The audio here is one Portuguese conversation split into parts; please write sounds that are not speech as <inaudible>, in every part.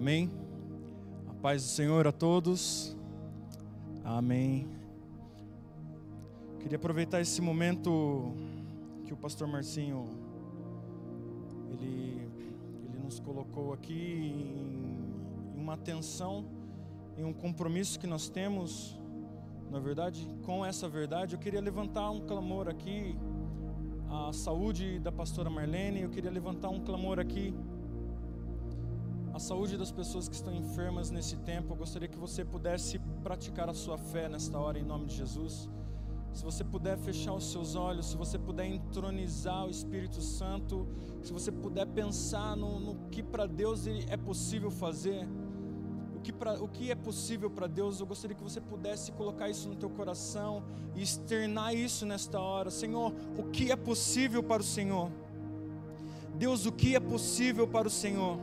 Amém? A paz do Senhor a todos. Amém. Queria aproveitar esse momento que o pastor Marcinho ele, ele nos colocou aqui em, em uma atenção, em um compromisso que nós temos, na verdade, com essa verdade. Eu queria levantar um clamor aqui à saúde da pastora Marlene, eu queria levantar um clamor aqui saúde das pessoas que estão enfermas nesse tempo. Eu gostaria que você pudesse praticar a sua fé nesta hora, em nome de Jesus. Se você puder fechar os seus olhos, se você puder entronizar o Espírito Santo, se você puder pensar no, no que para Deus é possível fazer, o que, pra, o que é possível para Deus, eu gostaria que você pudesse colocar isso no teu coração e externar isso nesta hora. Senhor, o que é possível para o Senhor? Deus, o que é possível para o Senhor?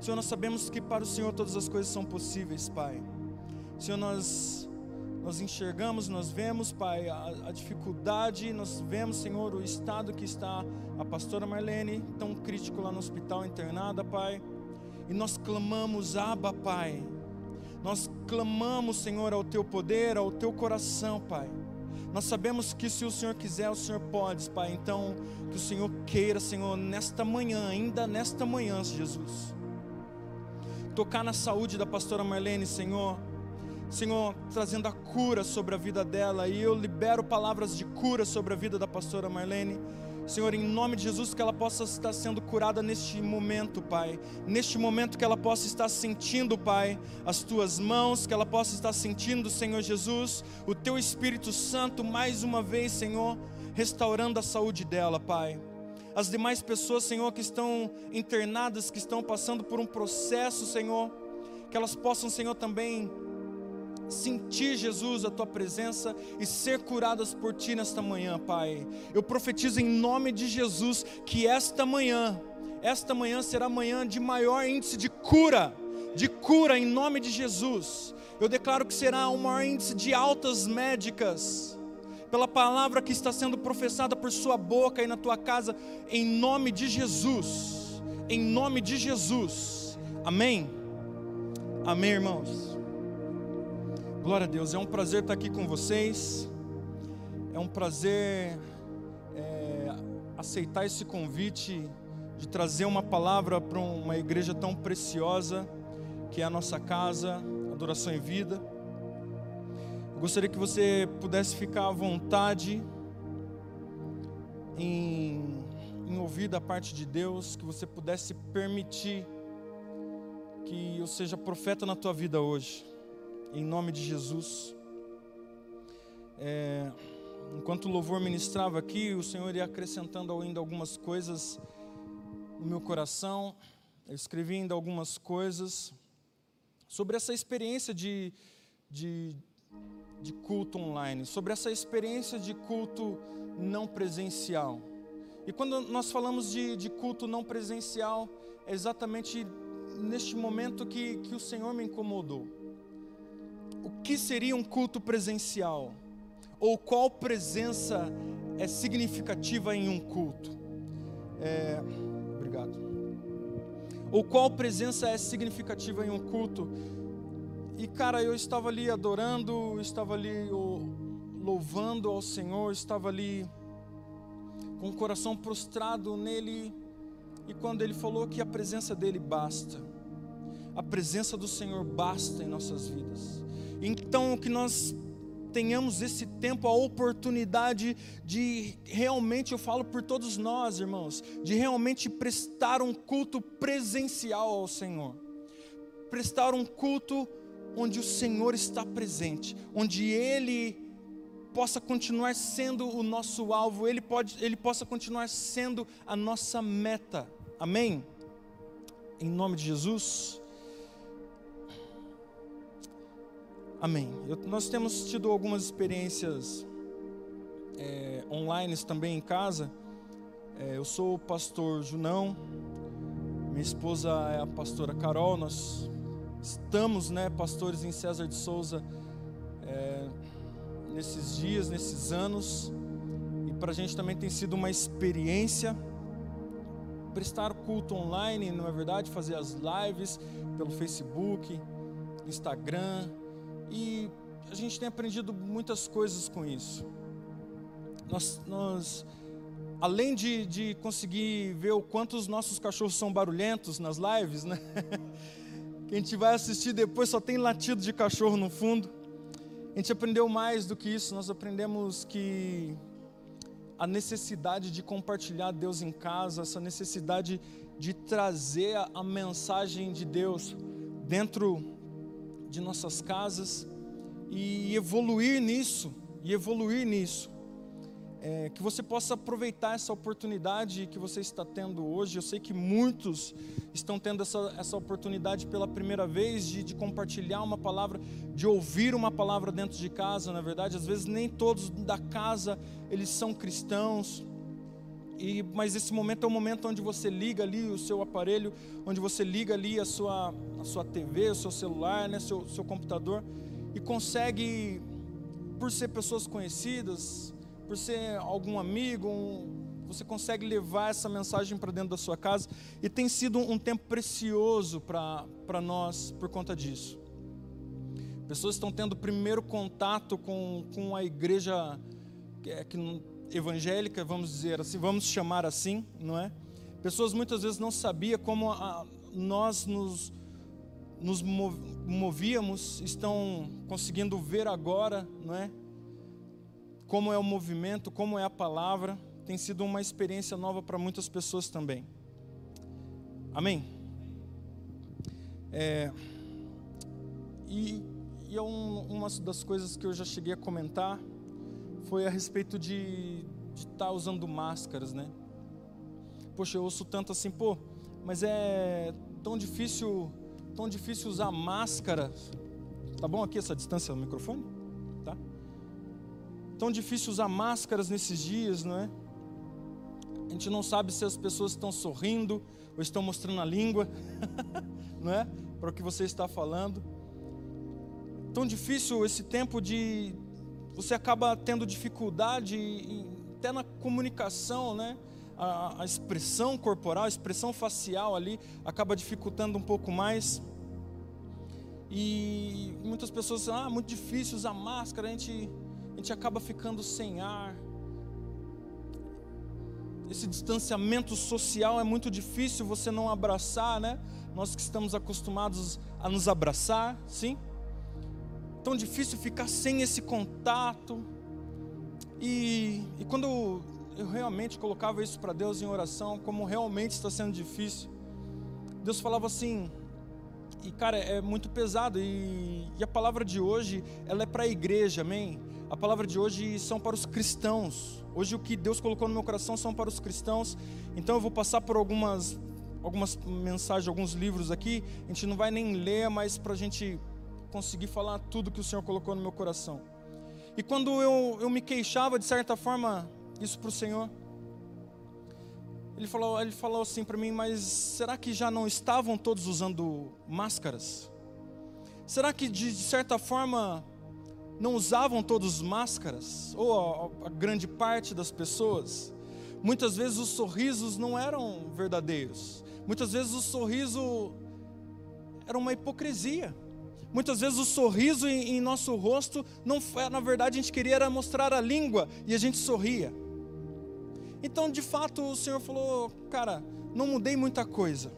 Senhor, nós sabemos que para o Senhor todas as coisas são possíveis, Pai. Senhor, nós, nós enxergamos, nós vemos, Pai, a, a dificuldade, nós vemos, Senhor, o estado que está a pastora Marlene, tão crítico lá no hospital internada, Pai. E nós clamamos, Abba, Pai. Nós clamamos, Senhor, ao Teu poder, ao Teu coração, Pai. Nós sabemos que se o Senhor quiser, o Senhor pode, Pai. Então, que o Senhor queira, Senhor, nesta manhã, ainda nesta manhã, Jesus tocar na saúde da pastora Marlene, Senhor. Senhor, trazendo a cura sobre a vida dela, e eu libero palavras de cura sobre a vida da pastora Marlene. Senhor, em nome de Jesus, que ela possa estar sendo curada neste momento, Pai. Neste momento que ela possa estar sentindo, Pai, as tuas mãos, que ela possa estar sentindo, Senhor Jesus, o teu Espírito Santo mais uma vez, Senhor, restaurando a saúde dela, Pai as demais pessoas, Senhor, que estão internadas, que estão passando por um processo, Senhor, que elas possam, Senhor, também sentir, Jesus, a tua presença e ser curadas por ti nesta manhã, Pai. Eu profetizo em nome de Jesus que esta manhã, esta manhã será manhã de maior índice de cura, de cura em nome de Jesus. Eu declaro que será um maior índice de altas médicas pela palavra que está sendo professada por sua boca e na tua casa, em nome de Jesus. Em nome de Jesus. Amém. Amém, irmãos. Glória a Deus. É um prazer estar aqui com vocês. É um prazer é, aceitar esse convite de trazer uma palavra para uma igreja tão preciosa que é a nossa casa, Adoração em Vida. Gostaria que você pudesse ficar à vontade em, em ouvir da parte de Deus, que você pudesse permitir que eu seja profeta na tua vida hoje, em nome de Jesus. É, enquanto o louvor ministrava aqui, o Senhor ia acrescentando ainda algumas coisas no meu coração. Eu escrevi ainda algumas coisas sobre essa experiência de, de, de culto online, sobre essa experiência de culto não presencial. E quando nós falamos de, de culto não presencial, é exatamente neste momento que, que o Senhor me incomodou. O que seria um culto presencial? Ou qual presença é significativa em um culto? É, obrigado. Ou qual presença é significativa em um culto? E cara, eu estava ali adorando, estava ali louvando ao Senhor, estava ali com o coração prostrado nele. E quando ele falou que a presença dele basta, a presença do Senhor basta em nossas vidas. Então que nós tenhamos esse tempo, a oportunidade de realmente, eu falo por todos nós, irmãos, de realmente prestar um culto presencial ao Senhor. Prestar um culto onde o Senhor está presente, onde Ele possa continuar sendo o nosso alvo, Ele, pode, Ele possa continuar sendo a nossa meta. Amém? Em nome de Jesus. Amém. Eu, nós temos tido algumas experiências é, online também em casa. É, eu sou o pastor Junão, minha esposa é a pastora Carol, nós estamos, né, pastores em César de Souza, é, nesses dias, nesses anos, e para a gente também tem sido uma experiência prestar culto online, não é verdade? Fazer as lives pelo Facebook, Instagram. E a gente tem aprendido muitas coisas com isso. Nós, nós além de, de conseguir ver o quanto os nossos cachorros são barulhentos nas lives, né? <laughs> Que a gente vai assistir depois só tem latido de cachorro no fundo. A gente aprendeu mais do que isso, nós aprendemos que a necessidade de compartilhar Deus em casa, essa necessidade de trazer a, mensagem de Deus dentro de nossas casas e evoluir nisso, e evoluir nisso. É, que você possa aproveitar essa oportunidade que você está tendo hoje. Eu sei que muitos estão tendo essa, essa oportunidade pela primeira vez de, de compartilhar uma palavra, de ouvir uma palavra dentro de casa, na verdade. Às vezes nem todos da casa eles são cristãos. E, mas esse momento é o momento onde você liga ali o seu aparelho, onde você liga ali a sua, a sua TV, o seu celular, né, seu, seu computador, e consegue, por ser pessoas conhecidas, por ser algum amigo, um, você consegue levar essa mensagem para dentro da sua casa e tem sido um tempo precioso para nós por conta disso. Pessoas estão tendo primeiro contato com, com a igreja que, é, que, evangélica, vamos dizer assim, vamos chamar assim, não é? Pessoas muitas vezes não sabiam como a, nós nos, nos movíamos, estão conseguindo ver agora, não é? Como é o movimento, como é a palavra, tem sido uma experiência nova para muitas pessoas também. Amém? É, e, e é um, uma das coisas que eu já cheguei a comentar foi a respeito de estar tá usando máscaras, né? Poxa, eu ouço tanto assim, pô, mas é tão difícil, tão difícil usar máscara. Tá bom aqui essa distância do microfone? Tão difícil usar máscaras nesses dias, não é? A gente não sabe se as pessoas estão sorrindo ou estão mostrando a língua, <laughs> não é? Para o que você está falando. Tão difícil esse tempo de você acaba tendo dificuldade até na comunicação, né? A, a, expressão corporal, a expressão facial ali acaba dificultando um pouco mais. E muitas pessoas dizem, ah, muito difícil usar máscara, a gente gente acaba ficando sem ar. Esse distanciamento social é muito difícil você não abraçar, né? Nós que estamos acostumados a nos abraçar, sim? Tão difícil ficar sem esse contato. E, e quando eu realmente colocava isso para Deus em oração, como realmente está sendo difícil, Deus falava assim, e cara, é muito pesado, e, e a palavra de hoje, ela é para a igreja, amém? A palavra de hoje são para os cristãos. Hoje o que Deus colocou no meu coração são para os cristãos. Então eu vou passar por algumas algumas mensagens, alguns livros aqui. A gente não vai nem ler, mas para a gente conseguir falar tudo que o Senhor colocou no meu coração. E quando eu, eu me queixava, de certa forma, isso para o Senhor, ele falou, ele falou assim para mim, mas será que já não estavam todos usando máscaras? Será que de, de certa forma não usavam todos máscaras, ou a, a grande parte das pessoas. Muitas vezes os sorrisos não eram verdadeiros. Muitas vezes o sorriso era uma hipocrisia. Muitas vezes o sorriso em, em nosso rosto não foi, na verdade a gente queria era mostrar a língua e a gente sorria. Então, de fato, o Senhor falou, cara, não mudei muita coisa.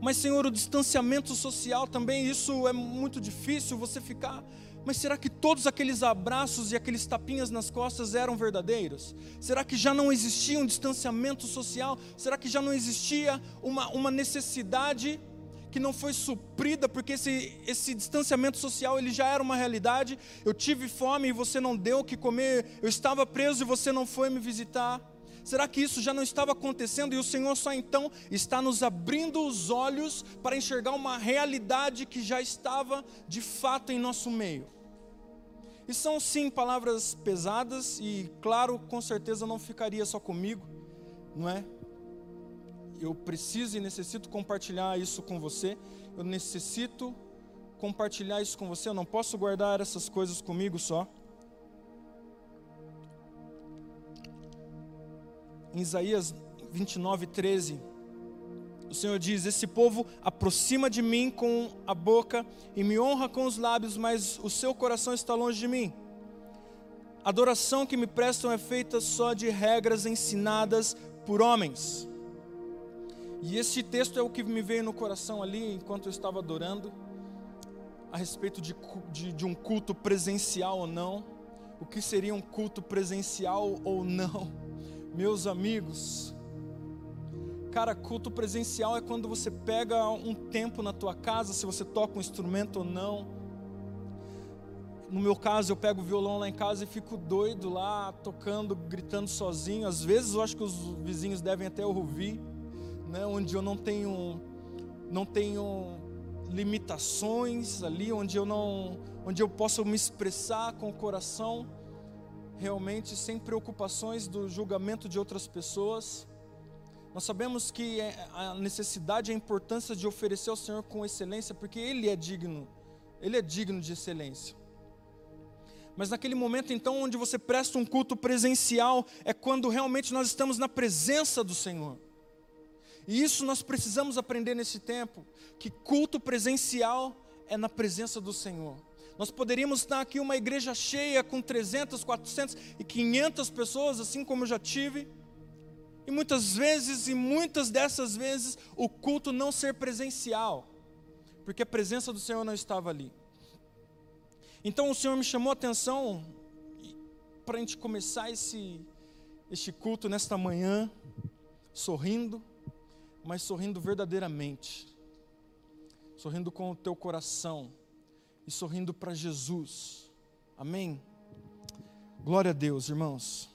Mas, Senhor, o distanciamento social também, isso é muito difícil você ficar mas será que todos aqueles abraços e aqueles tapinhas nas costas eram verdadeiros? Será que já não existia um distanciamento social? Será que já não existia uma, uma necessidade que não foi suprida porque esse, esse distanciamento social ele já era uma realidade? Eu tive fome e você não deu o que comer, eu estava preso e você não foi me visitar. Será que isso já não estava acontecendo e o Senhor só então está nos abrindo os olhos para enxergar uma realidade que já estava de fato em nosso meio? E são sim palavras pesadas e, claro, com certeza não ficaria só comigo, não é? Eu preciso e necessito compartilhar isso com você. Eu necessito compartilhar isso com você. Eu não posso guardar essas coisas comigo só. Em Isaías, 29, 13. O Senhor diz: Esse povo aproxima de mim com a boca e me honra com os lábios, mas o seu coração está longe de mim. A adoração que me prestam é feita só de regras ensinadas por homens. E esse texto é o que me veio no coração ali enquanto eu estava adorando, a respeito de, de, de um culto presencial ou não. O que seria um culto presencial ou não? Meus amigos, cara, culto presencial é quando você pega um tempo na tua casa, se você toca um instrumento ou não. No meu caso, eu pego o violão lá em casa e fico doido lá, tocando, gritando sozinho. Às vezes eu acho que os vizinhos devem até ouvir né, onde eu não tenho, não tenho limitações ali, onde eu não, onde eu posso me expressar com o coração, realmente sem preocupações do julgamento de outras pessoas. Nós sabemos que é, a necessidade a importância de oferecer ao Senhor com excelência, porque Ele é digno, Ele é digno de excelência. Mas naquele momento, então, onde você presta um culto presencial, é quando realmente nós estamos na presença do Senhor. E isso nós precisamos aprender nesse tempo, que culto presencial é na presença do Senhor. Nós poderíamos estar aqui uma igreja cheia com 300, 400 e 500 pessoas, assim como eu já tive. E muitas vezes, e muitas dessas vezes, o culto não ser presencial, porque a presença do Senhor não estava ali. Então o Senhor me chamou a atenção para a gente começar esse, este culto nesta manhã, sorrindo, mas sorrindo verdadeiramente, sorrindo com o teu coração e sorrindo para Jesus. Amém? Glória a Deus, irmãos.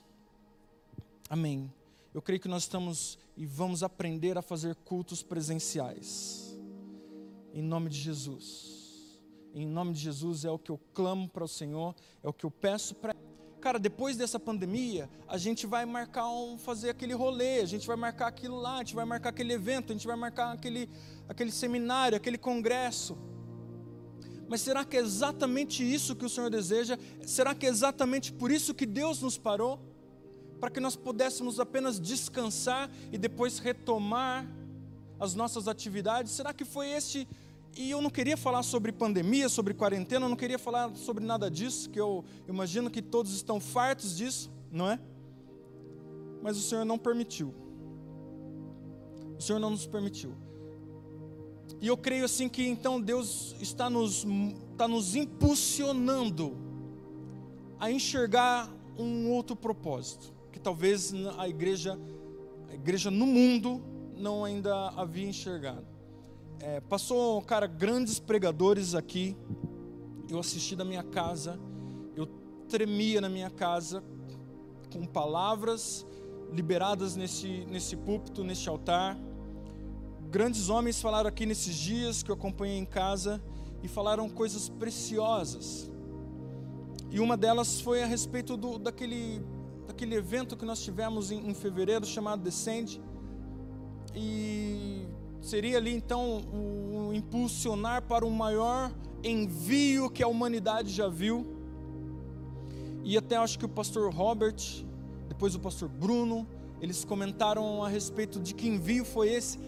Amém. Eu creio que nós estamos e vamos aprender a fazer cultos presenciais. Em nome de Jesus. Em nome de Jesus é o que eu clamo para o Senhor, é o que eu peço para cara, depois dessa pandemia, a gente vai marcar um, fazer aquele rolê, a gente vai marcar aquilo lá, a gente vai marcar aquele evento, a gente vai marcar aquele, aquele seminário, aquele congresso. Mas será que é exatamente isso que o Senhor deseja? Será que é exatamente por isso que Deus nos parou? Para que nós pudéssemos apenas descansar e depois retomar as nossas atividades? Será que foi esse e eu não queria falar sobre pandemia, sobre quarentena, eu não queria falar sobre nada disso, que eu imagino que todos estão fartos disso, não é? Mas o Senhor não permitiu. O Senhor não nos permitiu. E eu creio assim que então Deus está nos, está nos impulsionando a enxergar um outro propósito, que talvez a igreja, a igreja no mundo não ainda havia enxergado. É, passou, cara, grandes pregadores aqui. Eu assisti da minha casa, eu tremia na minha casa com palavras liberadas nesse, nesse púlpito, nesse altar. Grandes homens falaram aqui nesses dias que eu acompanhei em casa e falaram coisas preciosas. E uma delas foi a respeito do, daquele, daquele evento que nós tivemos em, em fevereiro chamado Descende. E Seria ali então o impulsionar para o maior envio que a humanidade já viu. E até acho que o pastor Robert, depois o pastor Bruno, eles comentaram a respeito de que envio foi esse.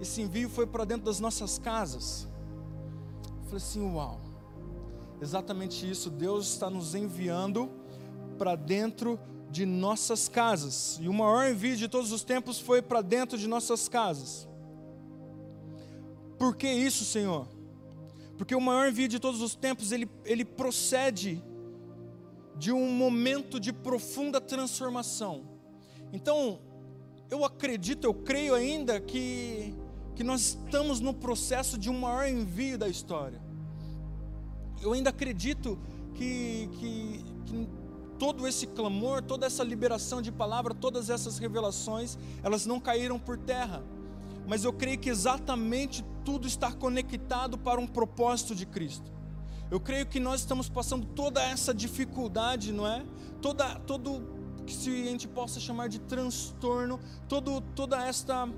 Esse envio foi para dentro das nossas casas. Eu falei assim: uau, exatamente isso. Deus está nos enviando para dentro de nossas casas. E o maior envio de todos os tempos foi para dentro de nossas casas. Por que isso, Senhor? Porque o maior envio de todos os tempos, ele, ele procede de um momento de profunda transformação. Então, eu acredito, eu creio ainda que, que nós estamos no processo de um maior envio da história. Eu ainda acredito que, que, que todo esse clamor, toda essa liberação de palavra, todas essas revelações, elas não caíram por terra mas eu creio que exatamente tudo está conectado para um propósito de Cristo. Eu creio que nós estamos passando toda essa dificuldade, não é? Toda, todo que se a gente possa chamar de transtorno, todo, toda esta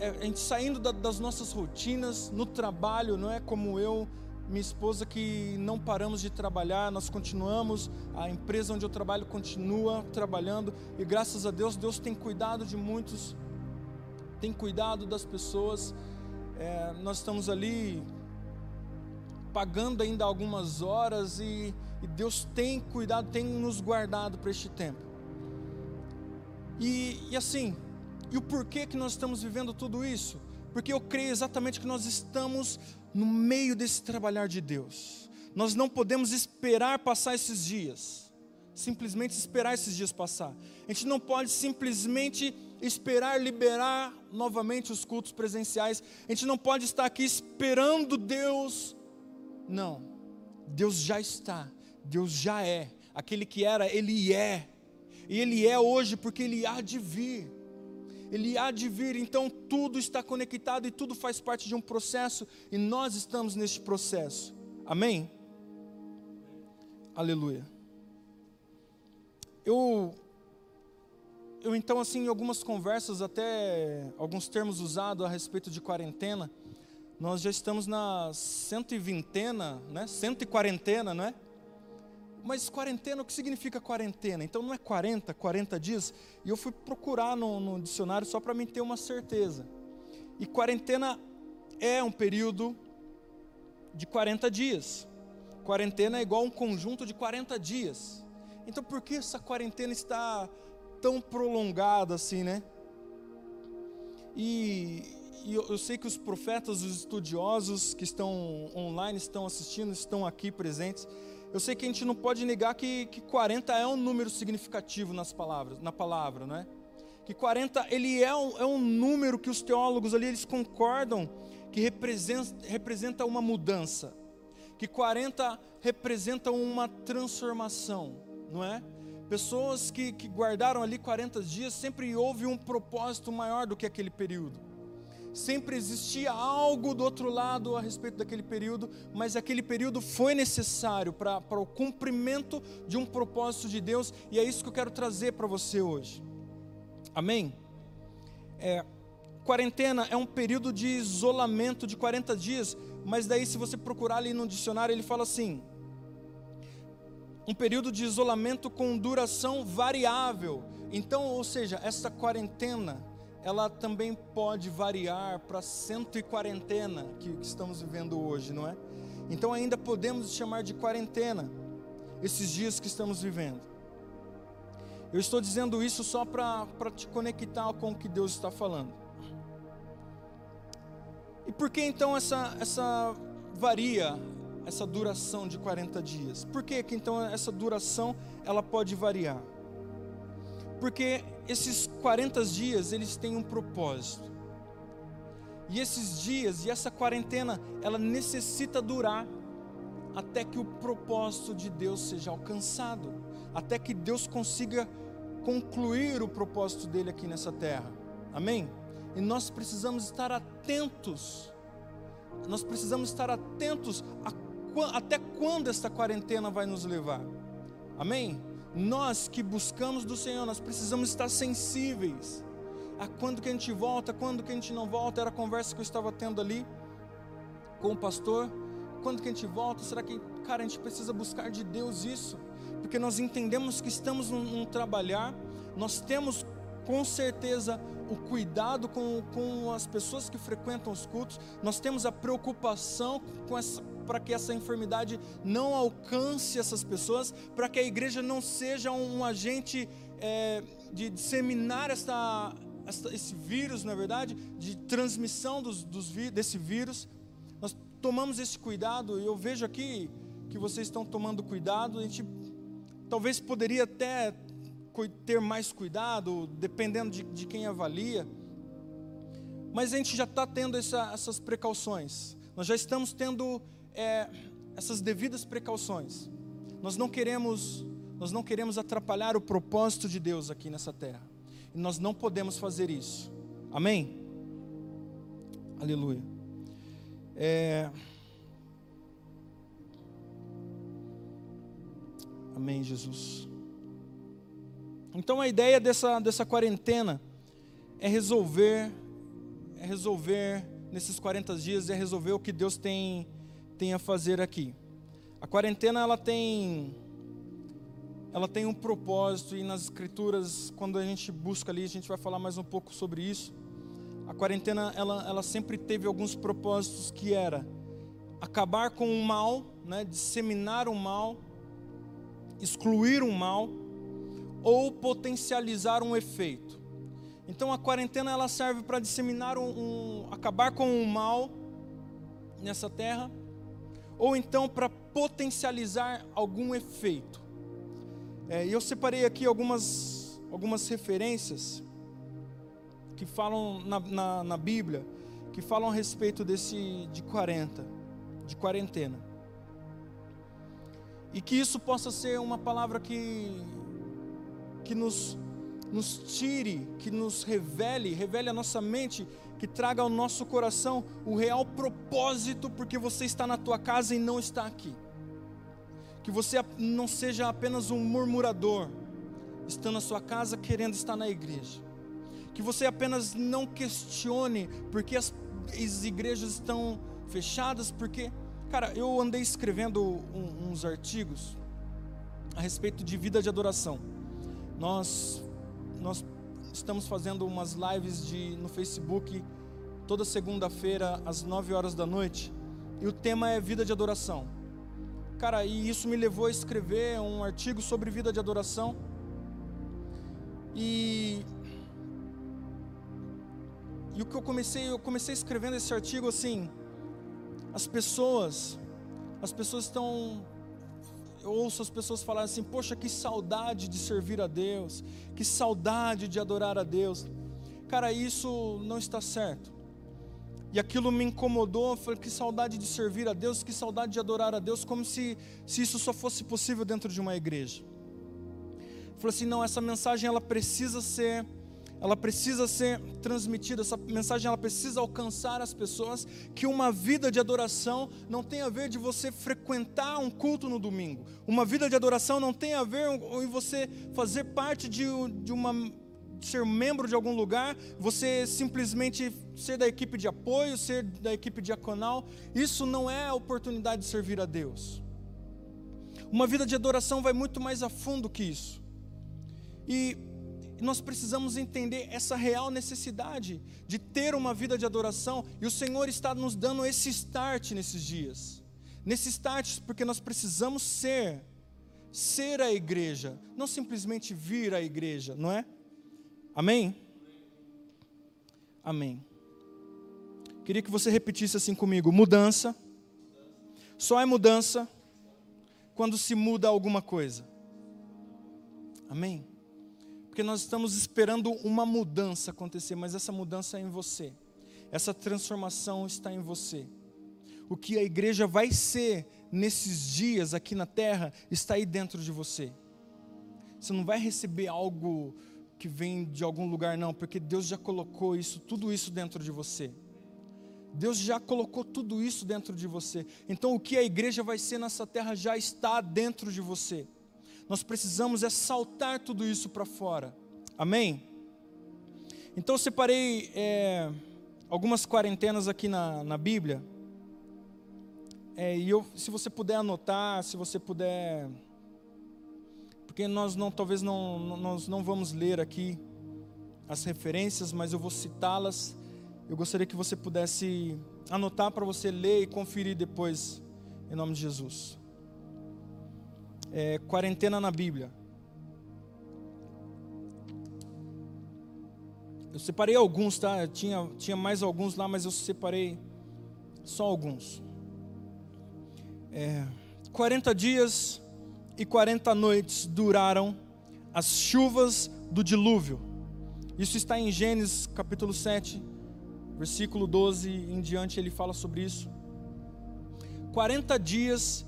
é, a gente saindo da, das nossas rotinas no trabalho, não é como eu, minha esposa que não paramos de trabalhar, nós continuamos, a empresa onde eu trabalho continua trabalhando e graças a Deus Deus tem cuidado de muitos tem cuidado das pessoas. É, nós estamos ali pagando ainda algumas horas e, e Deus tem cuidado, tem nos guardado para este tempo. E, e assim, e o porquê que nós estamos vivendo tudo isso? Porque eu creio exatamente que nós estamos no meio desse trabalhar de Deus. Nós não podemos esperar passar esses dias, simplesmente esperar esses dias passar. A gente não pode simplesmente esperar liberar novamente os cultos presenciais. A gente não pode estar aqui esperando Deus. Não. Deus já está. Deus já é. Aquele que era, ele é. E ele é hoje porque ele há de vir. Ele há de vir, então tudo está conectado e tudo faz parte de um processo e nós estamos neste processo. Amém? Aleluia. Eu eu então assim, em algumas conversas, até alguns termos usados a respeito de quarentena, nós já estamos na cento e vintena, né? Cento e quarentena, não é? Mas quarentena, o que significa quarentena? Então não é 40, 40 dias? E eu fui procurar no, no dicionário só para mim ter uma certeza. E quarentena é um período de 40 dias. Quarentena é igual um conjunto de 40 dias. Então por que essa quarentena está tão prolongada assim, né? E, e eu, eu, sei que os profetas, os estudiosos que estão online, estão assistindo, estão aqui presentes. Eu sei que a gente não pode negar que, que 40 é um número significativo nas palavras, na palavra, não é? Que 40 ele é um, é um número que os teólogos ali eles concordam que representa, representa uma mudança, que 40 representa uma transformação, não é? Pessoas que, que guardaram ali 40 dias, sempre houve um propósito maior do que aquele período. Sempre existia algo do outro lado a respeito daquele período, mas aquele período foi necessário para o cumprimento de um propósito de Deus, e é isso que eu quero trazer para você hoje. Amém? É, quarentena é um período de isolamento de 40 dias, mas daí, se você procurar ali no dicionário, ele fala assim: um período de isolamento com duração variável. Então, ou seja, essa quarentena, ela também pode variar para cento e quarentena que, estamos vivendo hoje, não é? Então ainda podemos chamar de quarentena esses dias que estamos vivendo. Eu estou dizendo isso só para te conectar com o que Deus está falando. E por que então essa, essa varia essa duração de 40 dias. Por que que então essa duração ela pode variar? Porque esses 40 dias eles têm um propósito. E esses dias e essa quarentena, ela necessita durar até que o propósito de Deus seja alcançado, até que Deus consiga concluir o propósito dele aqui nessa terra. Amém? E nós precisamos estar atentos. Nós precisamos estar atentos a até quando esta quarentena vai nos levar? Amém? Nós que buscamos do Senhor, nós precisamos estar sensíveis a quando que a gente volta, quando que a gente não volta. Era a conversa que eu estava tendo ali com o pastor. Quando que a gente volta? Será que, cara, a gente precisa buscar de Deus isso? Porque nós entendemos que estamos num, num trabalhar, nós temos com certeza o cuidado com, com as pessoas que frequentam os cultos, nós temos a preocupação com essa para que essa enfermidade não alcance essas pessoas, para que a igreja não seja um, um agente é, de disseminar esse vírus, na é verdade, de transmissão dos, dos, desse vírus. Nós tomamos esse cuidado e eu vejo aqui que vocês estão tomando cuidado. A gente talvez poderia até ter mais cuidado, dependendo de, de quem avalia. Mas a gente já está tendo essa, essas precauções. Nós já estamos tendo é, essas devidas precauções. Nós não queremos, nós não queremos atrapalhar o propósito de Deus aqui nessa terra. E nós não podemos fazer isso. Amém? Aleluia. É... Amém, Jesus. Então a ideia dessa, dessa quarentena é resolver, é resolver nesses 40 dias, é resolver o que Deus tem tem a fazer aqui. A quarentena ela tem ela tem um propósito e nas escrituras, quando a gente busca ali, a gente vai falar mais um pouco sobre isso. A quarentena ela, ela sempre teve alguns propósitos que era acabar com o mal, né, disseminar o mal, excluir o mal ou potencializar um efeito. Então a quarentena ela serve para disseminar um, um, acabar com o mal nessa terra, ou então para potencializar algum efeito. É, eu separei aqui algumas, algumas referências que falam na, na, na Bíblia, que falam a respeito desse de 40, de quarentena. E que isso possa ser uma palavra que, que nos, nos tire, que nos revele, revele a nossa mente, que traga ao nosso coração o real propósito porque você está na tua casa e não está aqui. Que você não seja apenas um murmurador, estando na sua casa querendo estar na igreja que você apenas não questione porque as, as igrejas estão fechadas, porque, cara, eu andei escrevendo um, uns artigos a respeito de vida de adoração. Nós, nós estamos fazendo umas lives de, no Facebook toda segunda-feira às 9 horas da noite, e o tema é vida de adoração. Cara, e isso me levou a escrever um artigo sobre vida de adoração. E e o que eu comecei, eu comecei escrevendo esse artigo assim, as pessoas, as pessoas estão ouço as pessoas falarem assim: "Poxa, que saudade de servir a Deus, que saudade de adorar a Deus". Cara, isso não está certo. E aquilo me incomodou, falei, que saudade de servir a Deus, que saudade de adorar a Deus, como se, se isso só fosse possível dentro de uma igreja. Falei assim, não, essa mensagem ela precisa ser ela precisa ser transmitida, essa mensagem ela precisa alcançar as pessoas, que uma vida de adoração não tem a ver de você frequentar um culto no domingo. Uma vida de adoração não tem a ver em você fazer parte de, de uma ser membro de algum lugar, você simplesmente ser da equipe de apoio, ser da equipe diaconal, isso não é a oportunidade de servir a Deus. Uma vida de adoração vai muito mais a fundo que isso. E nós precisamos entender essa real necessidade de ter uma vida de adoração, e o Senhor está nos dando esse start nesses dias. Nesse start, porque nós precisamos ser, ser a igreja, não simplesmente vir à igreja, não é? Amém? Amém. Queria que você repetisse assim comigo: mudança. Só é mudança quando se muda alguma coisa. Amém? Porque nós estamos esperando uma mudança acontecer, mas essa mudança é em você, essa transformação está em você. O que a igreja vai ser nesses dias aqui na terra está aí dentro de você. Você não vai receber algo que vem de algum lugar, não, porque Deus já colocou isso, tudo isso dentro de você. Deus já colocou tudo isso dentro de você. Então, o que a igreja vai ser nessa terra já está dentro de você nós precisamos é saltar tudo isso para fora. Amém? Então eu separei é, algumas quarentenas aqui na, na Bíblia. É, e eu, se você puder anotar, se você puder. Porque nós não, talvez não, nós não vamos ler aqui as referências, mas eu vou citá-las. Eu gostaria que você pudesse anotar para você ler e conferir depois, em nome de Jesus é, quarentena na Bíblia. Eu separei alguns, tá? Tinha, tinha mais alguns lá, mas eu separei só alguns. É, 40 dias e 40 noites duraram as chuvas do dilúvio. Isso está em Gênesis capítulo 7, versículo 12 em diante, ele fala sobre isso. 40 dias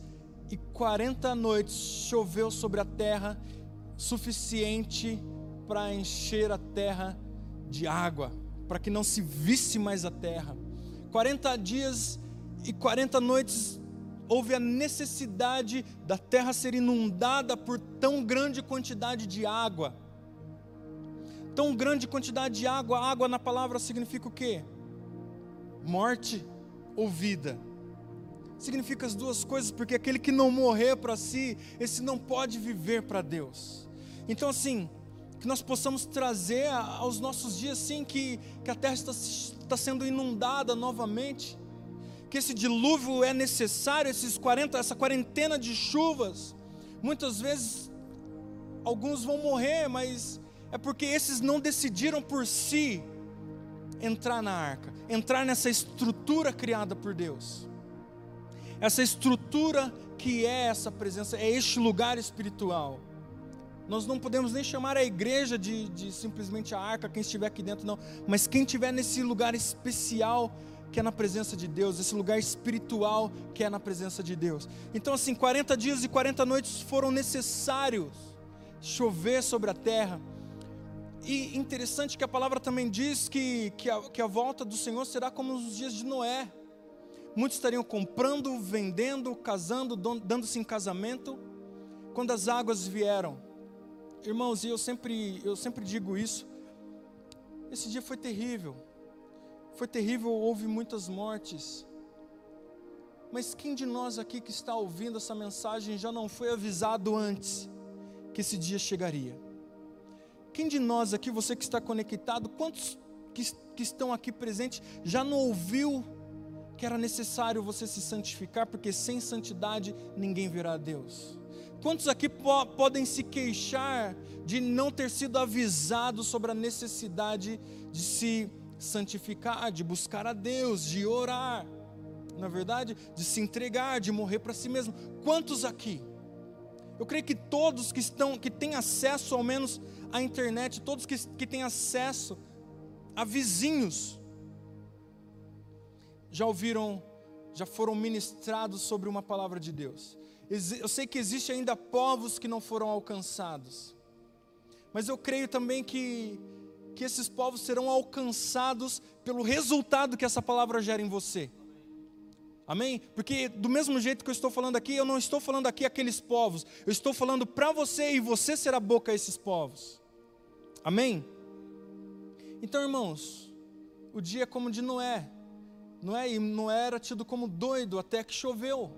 e quarenta noites choveu sobre a terra, suficiente para encher a terra de água, para que não se visse mais a terra. Quarenta dias e quarenta noites houve a necessidade da terra ser inundada por tão grande quantidade de água. Tão grande quantidade de água, água na palavra significa o quê? Morte ou vida significa as duas coisas, porque aquele que não morrer para si, esse não pode viver para Deus. Então, assim, que nós possamos trazer aos nossos dias, sim, que, que a terra está, está sendo inundada novamente, que esse dilúvio é necessário, esses 40, essa quarentena de chuvas. Muitas vezes, alguns vão morrer, mas é porque esses não decidiram por si entrar na arca, entrar nessa estrutura criada por Deus. Essa estrutura que é essa presença, é este lugar espiritual. Nós não podemos nem chamar a igreja de, de simplesmente a arca, quem estiver aqui dentro, não. Mas quem estiver nesse lugar especial que é na presença de Deus, esse lugar espiritual que é na presença de Deus. Então, assim, 40 dias e 40 noites foram necessários chover sobre a terra. E interessante que a palavra também diz que, que, a, que a volta do Senhor será como os dias de Noé. Muitos estariam comprando, vendendo, casando, dando-se em casamento, quando as águas vieram. Irmãos, e eu sempre, eu sempre digo isso. Esse dia foi terrível. Foi terrível, houve muitas mortes. Mas quem de nós aqui que está ouvindo essa mensagem já não foi avisado antes que esse dia chegaria? Quem de nós aqui, você que está conectado, quantos que, que estão aqui presentes, já não ouviu que era necessário você se santificar, porque sem santidade ninguém verá a Deus? Quantos aqui po podem se queixar de não ter sido avisados sobre a necessidade de se santificar, de buscar a Deus, de orar, na verdade, de se entregar, de morrer para si mesmo? Quantos aqui? Eu creio que todos que estão, que têm acesso ao menos à internet, todos que, que têm acesso a vizinhos, já ouviram, já foram ministrados sobre uma palavra de Deus. Eu sei que existe ainda povos que não foram alcançados. Mas eu creio também que, que esses povos serão alcançados pelo resultado que essa palavra gera em você. Amém? Porque do mesmo jeito que eu estou falando aqui, eu não estou falando aqui aqueles povos. Eu estou falando para você e você será boca a esses povos. Amém? Então, irmãos, o dia é como de Noé. Noé, e Noé era tido como doido até que choveu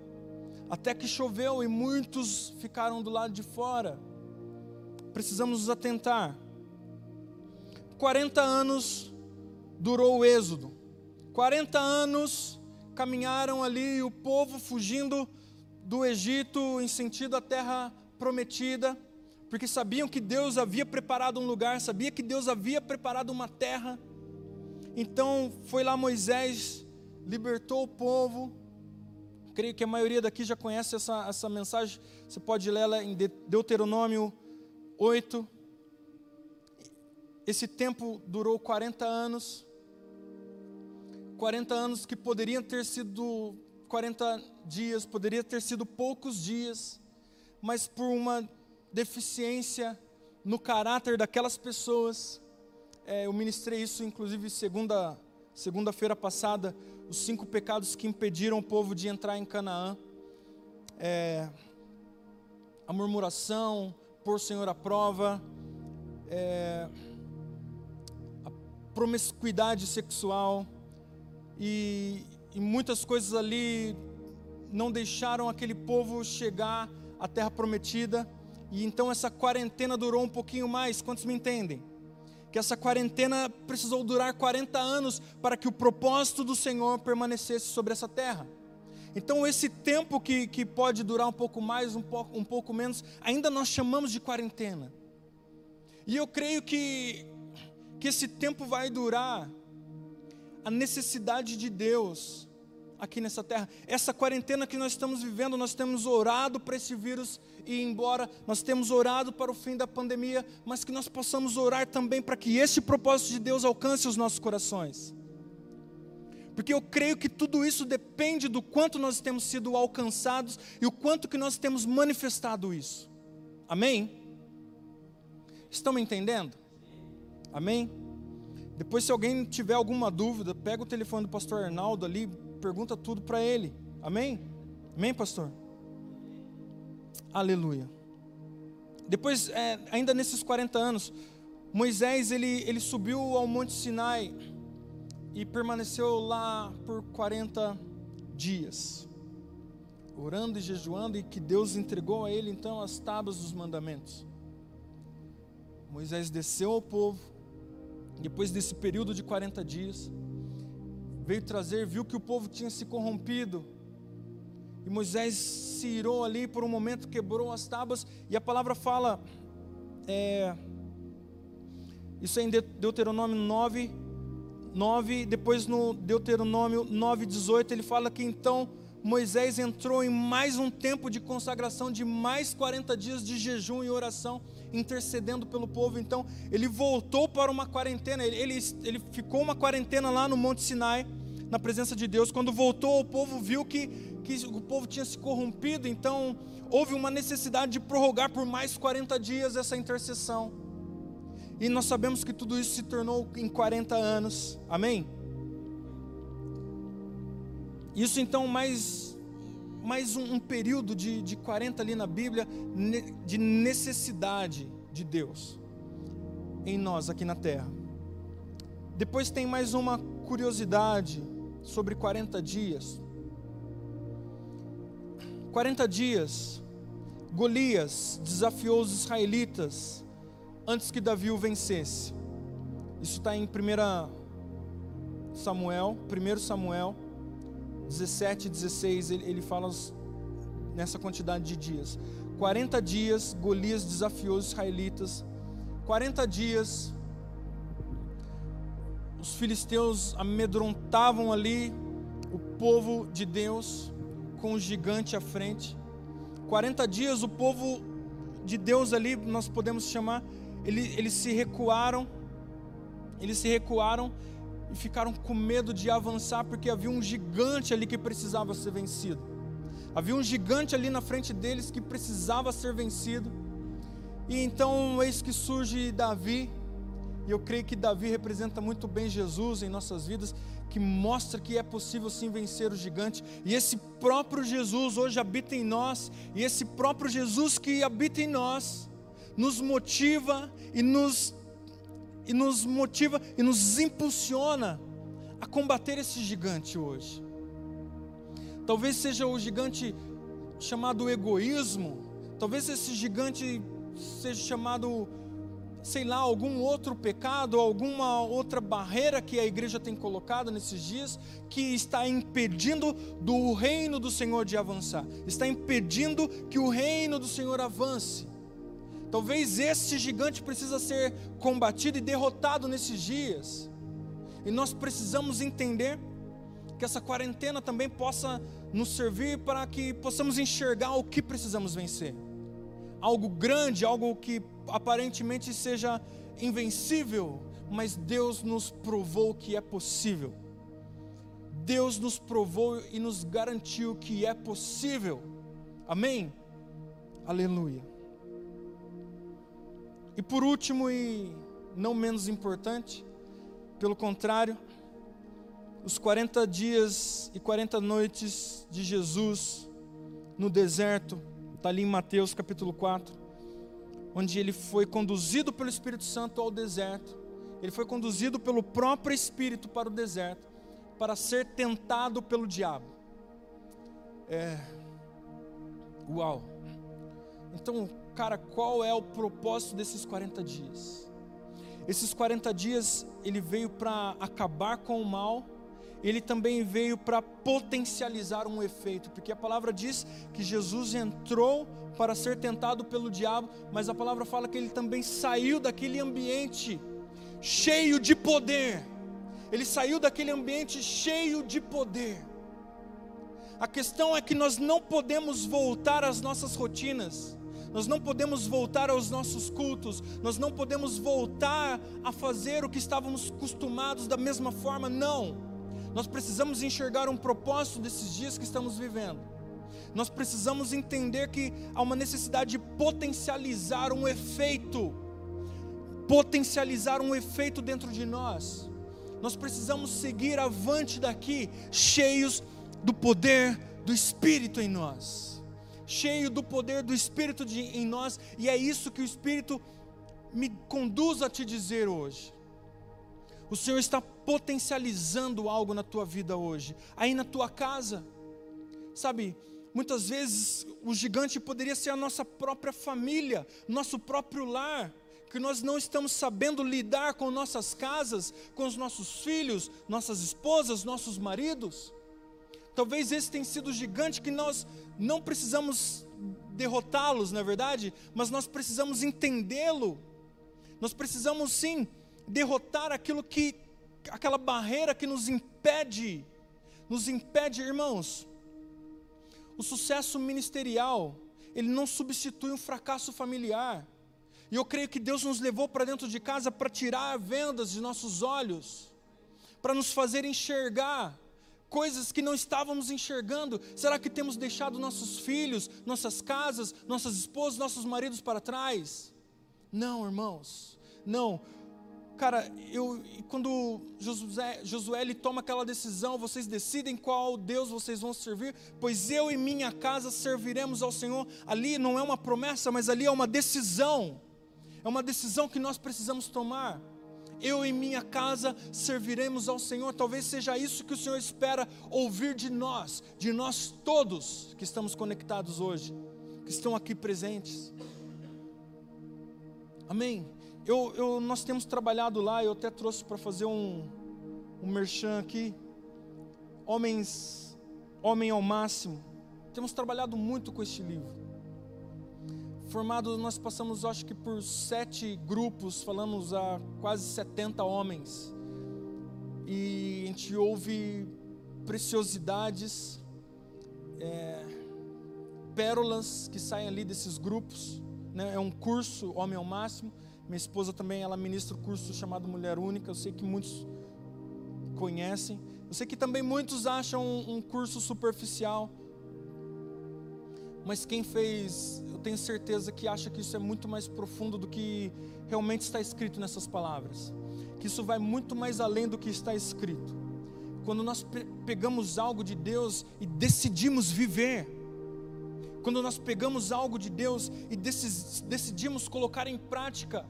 até que choveu e muitos ficaram do lado de fora. Precisamos nos atentar. 40 anos durou o êxodo. 40 anos caminharam ali o povo fugindo do Egito em sentido à terra prometida, porque sabiam que Deus havia preparado um lugar, sabia que Deus havia preparado uma terra. Então foi lá Moisés, libertou o povo, Creio que a maioria daqui já conhece essa, essa mensagem. Você pode ler ela em Deuteronômio 8. Esse tempo durou 40 anos. 40 anos que poderiam ter sido 40 dias, poderia ter sido poucos dias, mas por uma deficiência no caráter daquelas pessoas, é, eu ministrei isso inclusive segunda segunda-feira passada, os cinco pecados que impediram o povo de entrar em Canaã. É, a murmuração, por Senhor à prova, é, a promiscuidade sexual e, e muitas coisas ali não deixaram aquele povo chegar à terra prometida. E então essa quarentena durou um pouquinho mais. Quantos me entendem? Que essa quarentena precisou durar 40 anos para que o propósito do Senhor permanecesse sobre essa terra. Então, esse tempo que, que pode durar um pouco mais, um pouco, um pouco menos, ainda nós chamamos de quarentena. E eu creio que, que esse tempo vai durar a necessidade de Deus aqui nessa terra. Essa quarentena que nós estamos vivendo, nós temos orado para esse vírus ir embora, nós temos orado para o fim da pandemia, mas que nós possamos orar também para que esse propósito de Deus alcance os nossos corações. Porque eu creio que tudo isso depende do quanto nós temos sido alcançados e o quanto que nós temos manifestado isso. Amém? Estão me entendendo? Amém? Depois, se alguém tiver alguma dúvida, pega o telefone do pastor Arnaldo ali, pergunta tudo para ele. Amém? Amém, pastor? Aleluia. Depois, é, ainda nesses 40 anos, Moisés ele, ele subiu ao Monte Sinai e permaneceu lá por 40 dias, orando e jejuando, e que Deus entregou a ele então as tábuas dos mandamentos. Moisés desceu ao povo, depois desse período de 40 dias, veio trazer, viu que o povo tinha se corrompido, e Moisés se irou ali por um momento, quebrou as tábuas, e a palavra fala, é, isso é em Deuteronômio 9, 9, depois no Deuteronômio 9, 18, ele fala que então Moisés entrou em mais um tempo de consagração, de mais 40 dias de jejum e oração, intercedendo pelo povo. Então, ele voltou para uma quarentena, ele, ele, ele ficou uma quarentena lá no Monte Sinai, na presença de Deus. Quando voltou, o povo viu que, que o povo tinha se corrompido, então houve uma necessidade de prorrogar por mais 40 dias essa intercessão. E nós sabemos que tudo isso se tornou em 40 anos, amém? Isso então, mais, mais um, um período de, de 40 ali na Bíblia, de necessidade de Deus em nós aqui na terra. Depois tem mais uma curiosidade sobre 40 dias. 40 dias, Golias desafiou os israelitas antes que Davi o vencesse. Isso está em 1 Samuel, 1 Samuel 17 e 16, ele, ele fala nessa quantidade de dias. 40 dias, Golias desafiou os israelitas. 40 dias, os filisteus amedrontavam ali o povo de Deus com o gigante à frente. 40 dias o povo de Deus ali, nós podemos chamar, eles, eles se recuaram, eles se recuaram e ficaram com medo de avançar porque havia um gigante ali que precisava ser vencido. Havia um gigante ali na frente deles que precisava ser vencido. E então eis que surge Davi, e eu creio que Davi representa muito bem Jesus em nossas vidas, que mostra que é possível sim vencer o gigante. E esse próprio Jesus hoje habita em nós, e esse próprio Jesus que habita em nós nos motiva e nos e nos motiva e nos impulsiona a combater esse gigante hoje. Talvez seja o gigante chamado egoísmo, talvez esse gigante seja chamado sei lá, algum outro pecado, alguma outra barreira que a igreja tem colocado nesses dias, que está impedindo do reino do Senhor de avançar, está impedindo que o reino do Senhor avance. Talvez esse gigante precisa ser combatido e derrotado nesses dias. E nós precisamos entender que essa quarentena também possa nos servir para que possamos enxergar o que precisamos vencer. Algo grande, algo que aparentemente seja invencível, mas Deus nos provou que é possível. Deus nos provou e nos garantiu que é possível. Amém? Aleluia. E por último, e não menos importante, pelo contrário, os 40 dias e 40 noites de Jesus no deserto, está ali em Mateus capítulo 4 onde ele foi conduzido pelo Espírito Santo ao deserto. Ele foi conduzido pelo próprio Espírito para o deserto, para ser tentado pelo diabo. É. Uau! Então, cara, qual é o propósito desses 40 dias? Esses 40 dias ele veio para acabar com o mal, ele também veio para potencializar um efeito, porque a palavra diz que Jesus entrou para ser tentado pelo diabo, mas a palavra fala que ele também saiu daquele ambiente cheio de poder. Ele saiu daquele ambiente cheio de poder. A questão é que nós não podemos voltar às nossas rotinas, nós não podemos voltar aos nossos cultos, nós não podemos voltar a fazer o que estávamos acostumados da mesma forma, não. Nós precisamos enxergar um propósito desses dias que estamos vivendo. Nós precisamos entender que há uma necessidade de potencializar um efeito, potencializar um efeito dentro de nós. Nós precisamos seguir avante daqui, cheios do poder do Espírito em nós, cheio do poder do Espírito de, em nós, e é isso que o Espírito me conduz a te dizer hoje. O Senhor está potencializando algo na tua vida hoje, aí na tua casa, sabe? Muitas vezes o gigante poderia ser a nossa própria família, nosso próprio lar. que nós não estamos sabendo lidar com nossas casas, com os nossos filhos, nossas esposas, nossos maridos. Talvez esse tenha sido o gigante que nós não precisamos derrotá-los, na é verdade, mas nós precisamos entendê-lo. Nós precisamos sim derrotar aquilo que aquela barreira que nos impede, nos impede, irmãos. O sucesso ministerial, ele não substitui um fracasso familiar. E eu creio que Deus nos levou para dentro de casa para tirar vendas de nossos olhos, para nos fazer enxergar coisas que não estávamos enxergando. Será que temos deixado nossos filhos, nossas casas, nossas esposas, nossos maridos para trás? Não, irmãos, não. Cara, eu, quando Josué, Josué ele toma aquela decisão, vocês decidem qual Deus vocês vão servir, pois eu e minha casa serviremos ao Senhor. Ali não é uma promessa, mas ali é uma decisão. É uma decisão que nós precisamos tomar eu e minha casa serviremos ao Senhor. Talvez seja isso que o Senhor espera ouvir de nós, de nós todos que estamos conectados hoje, que estão aqui presentes. Amém. Eu, eu, nós temos trabalhado lá, eu até trouxe para fazer um, um merchan aqui. Homens, homem ao máximo. Temos trabalhado muito com este livro formado, nós passamos, acho que por sete grupos, falamos a quase 70 homens. E a gente ouve preciosidades, é, pérolas que saem ali desses grupos. Né? É um curso, Homem ao Máximo. Minha esposa também, ela ministra o um curso chamado Mulher Única. Eu sei que muitos conhecem. Eu sei que também muitos acham um, um curso superficial. Mas quem fez tenho certeza que acha que isso é muito mais profundo do que realmente está escrito nessas palavras. Que isso vai muito mais além do que está escrito. Quando nós pe pegamos algo de Deus e decidimos viver, quando nós pegamos algo de Deus e decidimos colocar em prática,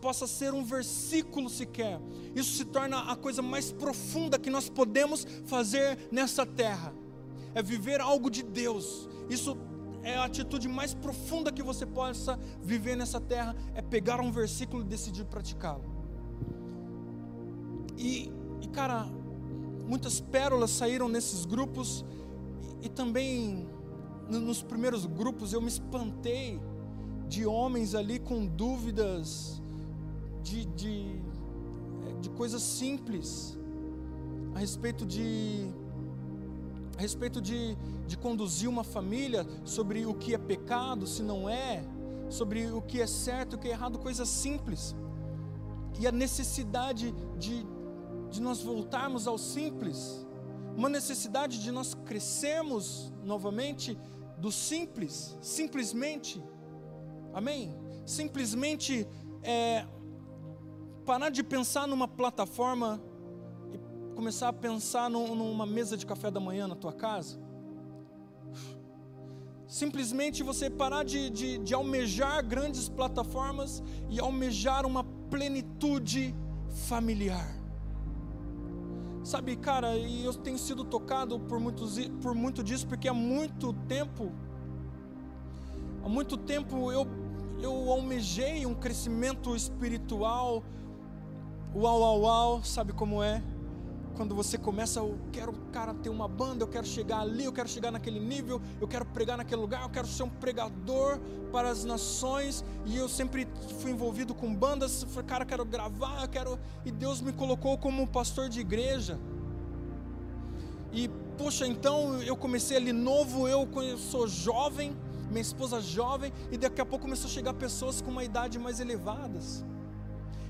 possa ser um versículo sequer, isso se torna a coisa mais profunda que nós podemos fazer nessa terra. É viver algo de Deus. Isso é a atitude mais profunda que você possa viver nessa terra, é pegar um versículo e decidir praticá-lo. E, e, cara, muitas pérolas saíram nesses grupos, e, e também nos primeiros grupos eu me espantei de homens ali com dúvidas de, de, de coisas simples a respeito de a respeito de, de conduzir uma família, sobre o que é pecado, se não é, sobre o que é certo, o que é errado, coisas simples. E a necessidade de, de nós voltarmos ao simples, uma necessidade de nós crescermos novamente do simples, simplesmente, amém? Simplesmente é, parar de pensar numa plataforma começar a pensar numa mesa de café da manhã na tua casa? Simplesmente você parar de, de, de almejar grandes plataformas e almejar uma plenitude familiar. Sabe, cara, e eu tenho sido tocado por, muitos, por muito disso, porque há muito tempo, há muito tempo eu, eu almejei um crescimento espiritual, uau, uau, uau, sabe como é? Quando você começa, eu quero, cara, ter uma banda, eu quero chegar ali, eu quero chegar naquele nível, eu quero pregar naquele lugar, eu quero ser um pregador para as nações, e eu sempre fui envolvido com bandas, cara, quero gravar, eu quero, e Deus me colocou como pastor de igreja. E poxa, então eu comecei ali novo, eu, eu sou jovem, minha esposa jovem, e daqui a pouco começou a chegar pessoas com uma idade mais elevadas.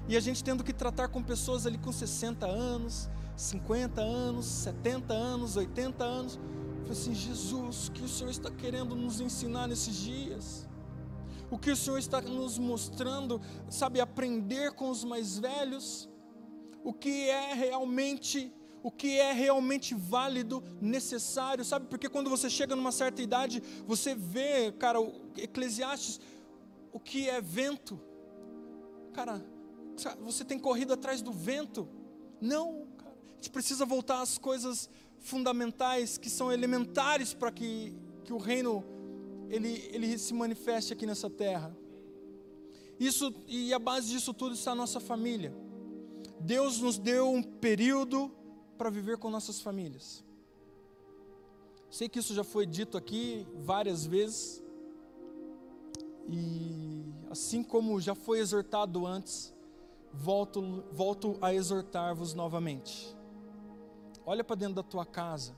E a gente tendo que tratar com pessoas ali com 60 anos, 50 anos, 70 anos, 80 anos. Eu falei assim: Jesus, o que o Senhor está querendo nos ensinar nesses dias? O que o Senhor está nos mostrando, sabe, aprender com os mais velhos? O que é realmente o que é realmente válido, necessário, sabe? Porque quando você chega numa certa idade, você vê, cara, o Eclesiastes, o que é vento. Cara, você tem corrido atrás do vento. Não, a gente precisa voltar às coisas fundamentais que são elementares para que, que o reino ele, ele se manifeste aqui nessa terra. Isso e a base disso tudo está a nossa família. Deus nos deu um período para viver com nossas famílias. Sei que isso já foi dito aqui várias vezes. E assim como já foi exortado antes, volto, volto a exortar-vos novamente. Olha para dentro da tua casa.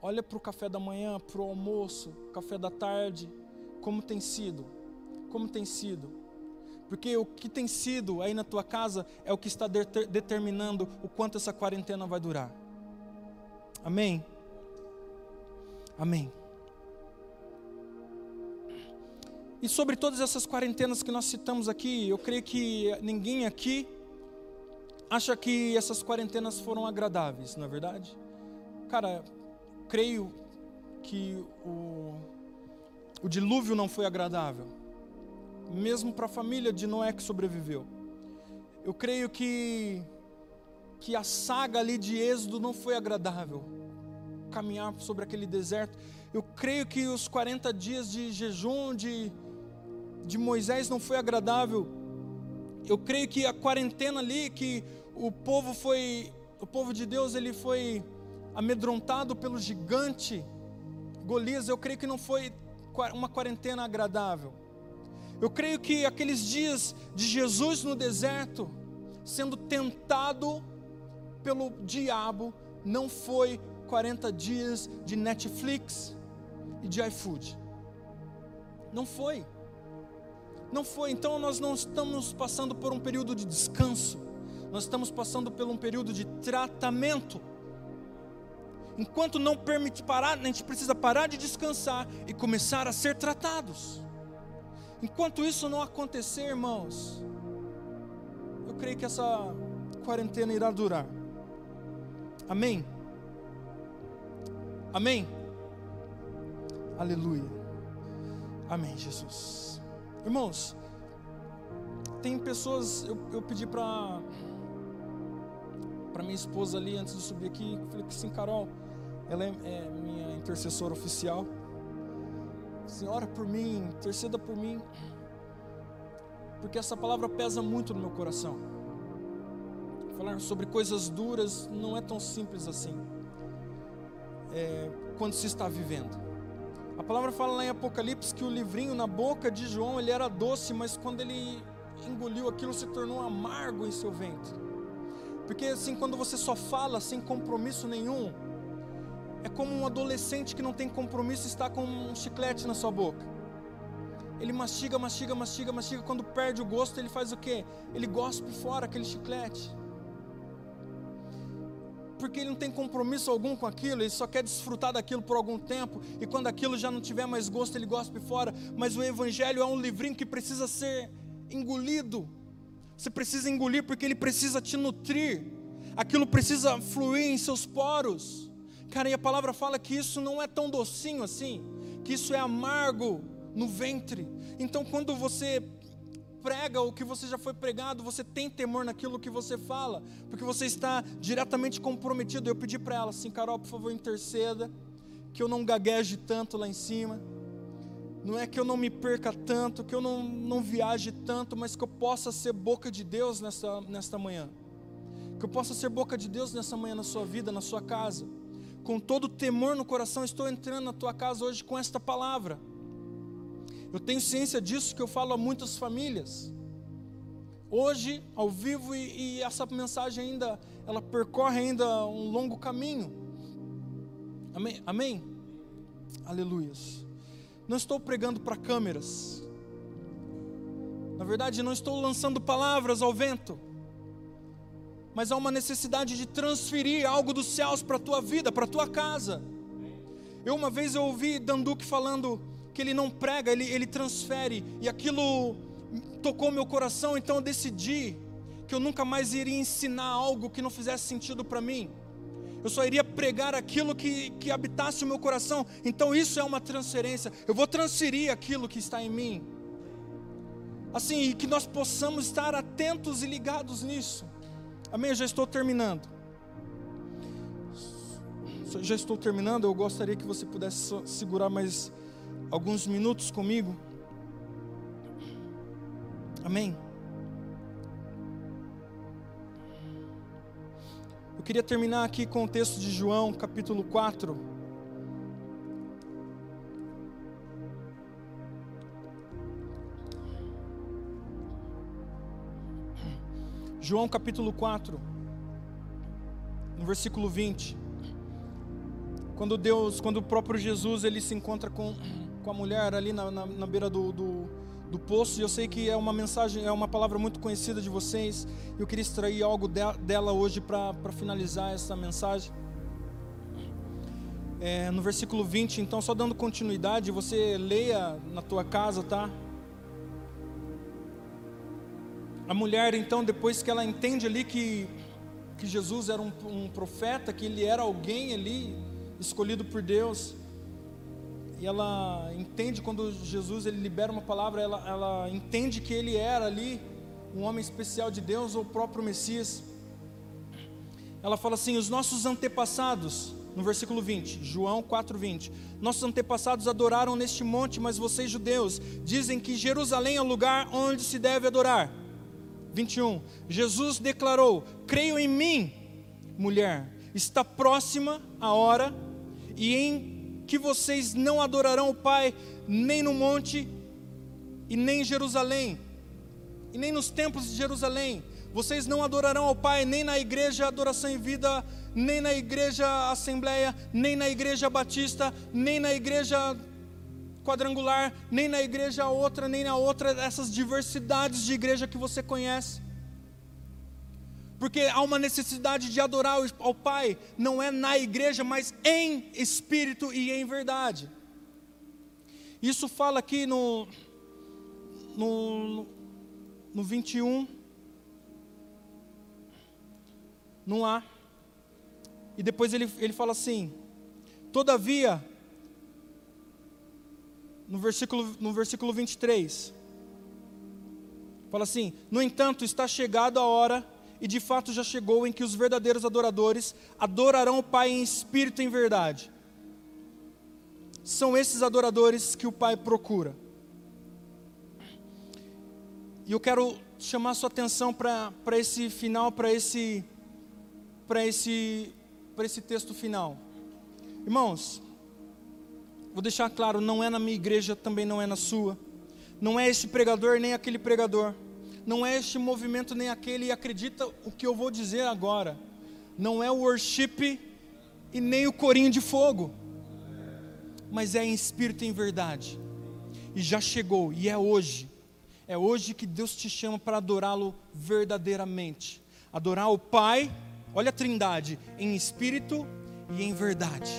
Olha para o café da manhã, para o almoço, café da tarde, como tem sido, como tem sido. Porque o que tem sido aí na tua casa é o que está determinando o quanto essa quarentena vai durar. Amém? Amém. E sobre todas essas quarentenas que nós citamos aqui, eu creio que ninguém aqui acha que essas quarentenas foram agradáveis, não é verdade? Cara, creio que o, o dilúvio não foi agradável, mesmo para a família de Noé que sobreviveu. Eu creio que, que a saga ali de Êxodo não foi agradável, caminhar sobre aquele deserto. Eu creio que os 40 dias de jejum de, de Moisés não foi agradável. Eu creio que a quarentena ali, que o povo foi, o povo de Deus, ele foi amedrontado pelo gigante Golias, eu creio que não foi uma quarentena agradável. Eu creio que aqueles dias de Jesus no deserto, sendo tentado pelo diabo, não foi 40 dias de Netflix e de iFood. Não foi. Não foi. Então nós não estamos passando por um período de descanso. Nós estamos passando por um período de tratamento. Enquanto não permite parar, a gente precisa parar de descansar e começar a ser tratados. Enquanto isso não acontecer, irmãos, eu creio que essa quarentena irá durar. Amém? Amém? Aleluia. Amém, Jesus. Irmãos, tem pessoas, eu, eu pedi para para minha esposa ali antes de subir aqui, falei que sim, Carol, ela é, é minha intercessora oficial. Senhora, por mim, interceda por mim, porque essa palavra pesa muito no meu coração. Falar sobre coisas duras não é tão simples assim, é, quando se está vivendo. A palavra fala lá em Apocalipse que o livrinho na boca de João ele era doce, mas quando ele engoliu aquilo se tornou amargo em seu ventre. Porque assim, quando você só fala sem compromisso nenhum, é como um adolescente que não tem compromisso está com um chiclete na sua boca. Ele mastiga, mastiga, mastiga, mastiga. Quando perde o gosto, ele faz o quê? Ele gospe fora aquele chiclete. Porque ele não tem compromisso algum com aquilo, ele só quer desfrutar daquilo por algum tempo, e quando aquilo já não tiver mais gosto, ele gospe fora. Mas o Evangelho é um livrinho que precisa ser engolido. Você precisa engolir porque ele precisa te nutrir, aquilo precisa fluir em seus poros. Cara, e a palavra fala que isso não é tão docinho assim, que isso é amargo no ventre. Então, quando você prega o que você já foi pregado, você tem temor naquilo que você fala, porque você está diretamente comprometido. Eu pedi para ela assim, Carol, por favor, interceda, que eu não gagueje tanto lá em cima. Não é que eu não me perca tanto, que eu não, não viaje tanto, mas que eu possa ser boca de Deus nesta, nesta manhã. Que eu possa ser boca de Deus nessa manhã na sua vida, na sua casa com todo temor no coração, estou entrando na tua casa hoje com esta palavra. Eu tenho ciência disso que eu falo a muitas famílias. Hoje, ao vivo, e, e essa mensagem ainda, ela percorre ainda um longo caminho. Amém? Amém? Aleluias. Não estou pregando para câmeras. Na verdade, não estou lançando palavras ao vento mas há uma necessidade de transferir algo dos céus para a tua vida, para a tua casa. Eu uma vez eu ouvi Danduque falando que ele não prega, ele, ele transfere, e aquilo tocou meu coração, então eu decidi que eu nunca mais iria ensinar algo que não fizesse sentido para mim. Eu só iria pregar aquilo que, que habitasse o meu coração. Então isso é uma transferência. Eu vou transferir aquilo que está em mim. Assim, que nós possamos estar atentos e ligados nisso. Amém? Eu já estou terminando. Já estou terminando. Eu gostaria que você pudesse segurar mais alguns minutos comigo. Amém? Eu queria terminar aqui com o texto de João, capítulo 4. João capítulo 4, no versículo 20. Quando Deus, quando o próprio Jesus ele se encontra com, com a mulher ali na, na, na beira do, do, do, poço, e eu sei que é uma mensagem, é uma palavra muito conhecida de vocês, eu queria extrair algo de, dela hoje para finalizar essa mensagem. É, no versículo 20, então, só dando continuidade, você leia na tua casa, tá? A mulher, então, depois que ela entende ali que, que Jesus era um, um profeta, que ele era alguém ali escolhido por Deus, e ela entende quando Jesus ele libera uma palavra, ela, ela entende que ele era ali um homem especial de Deus ou o próprio Messias. Ela fala assim: os nossos antepassados, no versículo 20, João 4:20. Nossos antepassados adoraram neste monte, mas vocês judeus dizem que Jerusalém é o lugar onde se deve adorar. 21. Jesus declarou: Creio em mim, mulher, está próxima a hora e em que vocês não adorarão o Pai nem no monte e nem em Jerusalém, e nem nos templos de Jerusalém. Vocês não adorarão ao Pai nem na igreja Adoração e Vida, nem na igreja Assembleia, nem na igreja Batista, nem na igreja quadrangular, nem na igreja outra, nem na outra, essas diversidades de igreja que você conhece. Porque há uma necessidade de adorar ao Pai, não é na igreja, mas em espírito e em verdade. Isso fala aqui no, no, no 21, no A. E depois ele, ele fala assim: Todavia, no versículo, no versículo 23. Fala assim: No entanto, está chegada a hora, e de fato já chegou, em que os verdadeiros adoradores adorarão o Pai em espírito e em verdade. São esses adoradores que o Pai procura. E eu quero chamar sua atenção para esse final, para esse, esse, esse texto final. Irmãos, Vou deixar claro, não é na minha igreja, também não é na sua. Não é este pregador nem aquele pregador. Não é este movimento nem aquele. E acredita o que eu vou dizer agora. Não é o worship e nem o corinho de fogo. Mas é em espírito e em verdade. E já chegou, e é hoje. É hoje que Deus te chama para adorá-lo verdadeiramente. Adorar o Pai, olha a trindade, em espírito e em verdade.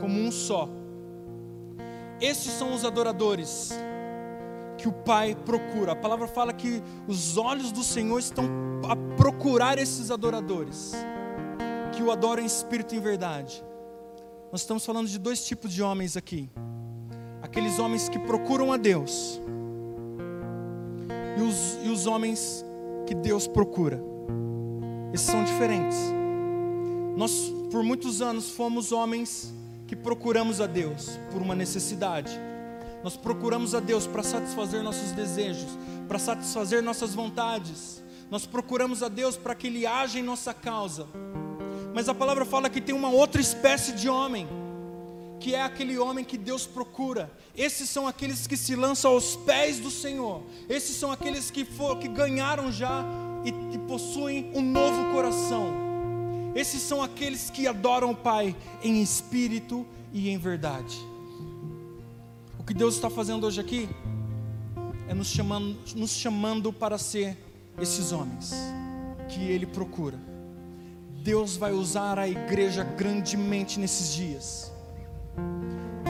Como um só esses são os adoradores que o Pai procura. A palavra fala que os olhos do Senhor estão a procurar esses adoradores, que o adoram em espírito e em verdade. Nós estamos falando de dois tipos de homens aqui: aqueles homens que procuram a Deus, e os, e os homens que Deus procura. Esses são diferentes. Nós, por muitos anos, fomos homens que procuramos a Deus por uma necessidade. Nós procuramos a Deus para satisfazer nossos desejos, para satisfazer nossas vontades. Nós procuramos a Deus para que Ele haja em nossa causa. Mas a palavra fala que tem uma outra espécie de homem, que é aquele homem que Deus procura. Esses são aqueles que se lançam aos pés do Senhor. Esses são aqueles que, for, que ganharam já e, e possuem um novo coração esses são aqueles que adoram o Pai em espírito e em verdade. O que Deus está fazendo hoje aqui é nos chamando, nos chamando para ser esses homens que Ele procura. Deus vai usar a igreja grandemente nesses dias.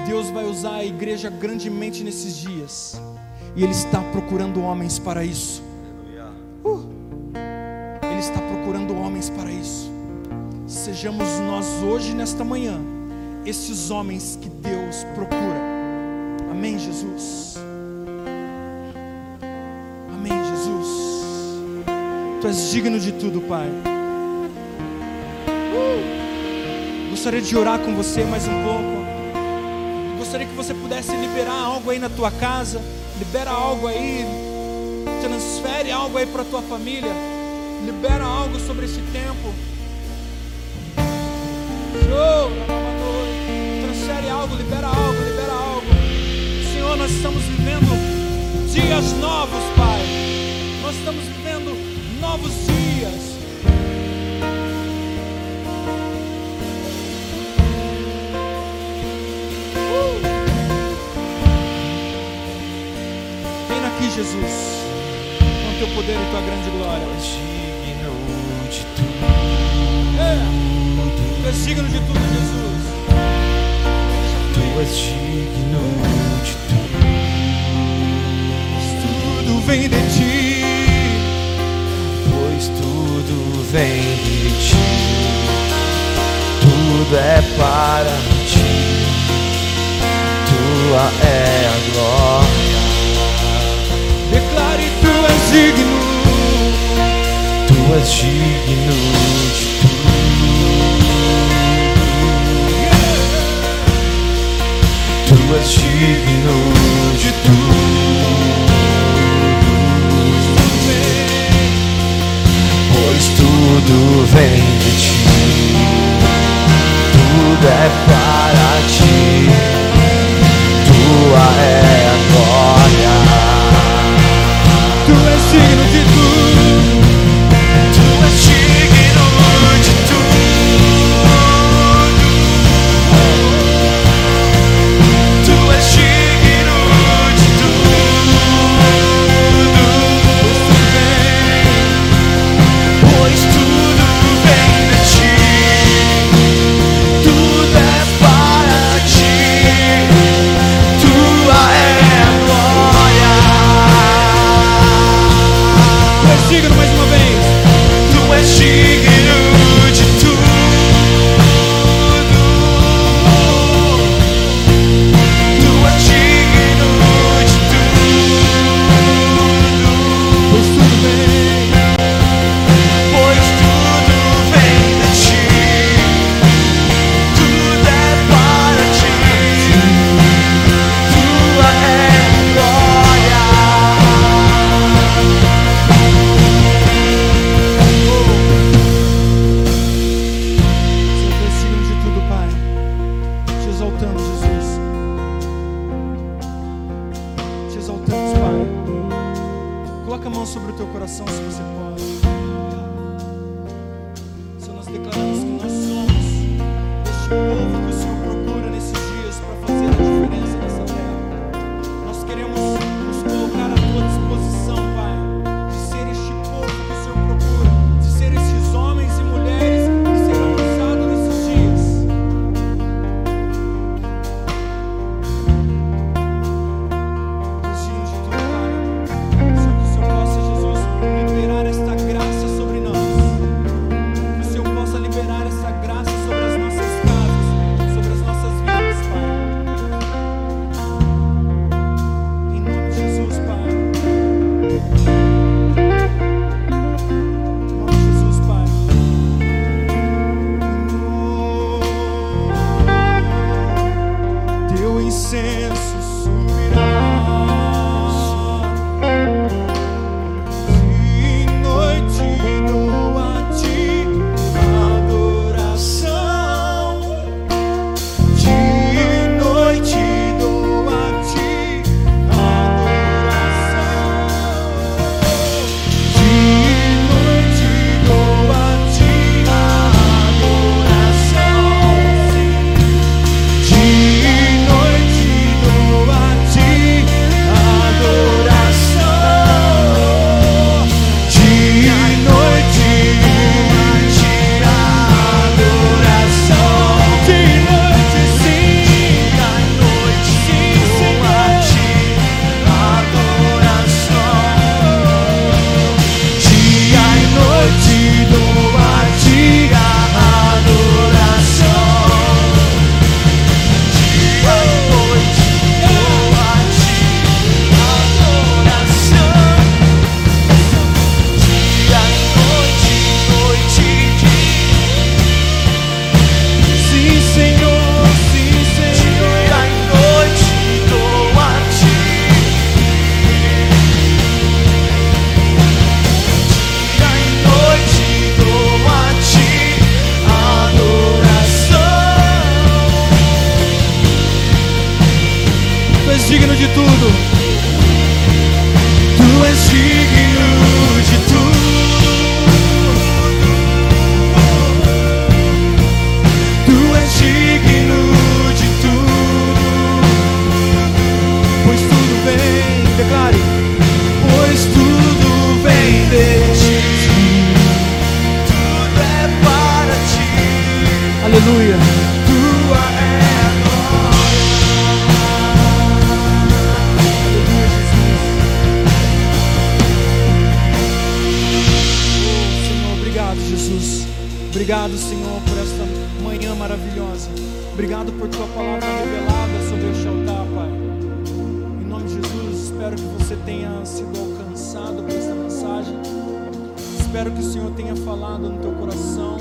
Deus vai usar a igreja grandemente nesses dias. E Ele está procurando homens para isso. Uh, Ele está procurando homens para isso sejamos nós hoje, nesta manhã, esses homens que Deus procura. Amém, Jesus. Amém, Jesus. Tu és digno de tudo, Pai. Uh! Gostaria de orar com você mais um pouco. Gostaria que você pudesse liberar algo aí na tua casa. Libera algo aí. transfere algo aí para tua família. Libera algo sobre esse tempo. Show, transfere algo, libera algo, libera algo. Senhor, nós estamos vivendo dias novos, Pai. Nós estamos vivendo novos dias. Jesus, com teu poder e tua grande glória. Digno de tudo. É, tu és digno de tudo, Jesus. Tu és digno vem de ti. Pois tudo vem de ti. Tudo é para ti. Tua é a glória declare tu és digno, tu és digno de tudo. Tu és digno de tudo. Tudo vem de ti, tudo é para ti, tua é a glória. Digno de tudo. Tu és digno és digno mais uma vez. Tu és digno. Espero que o Senhor tenha falado no teu coração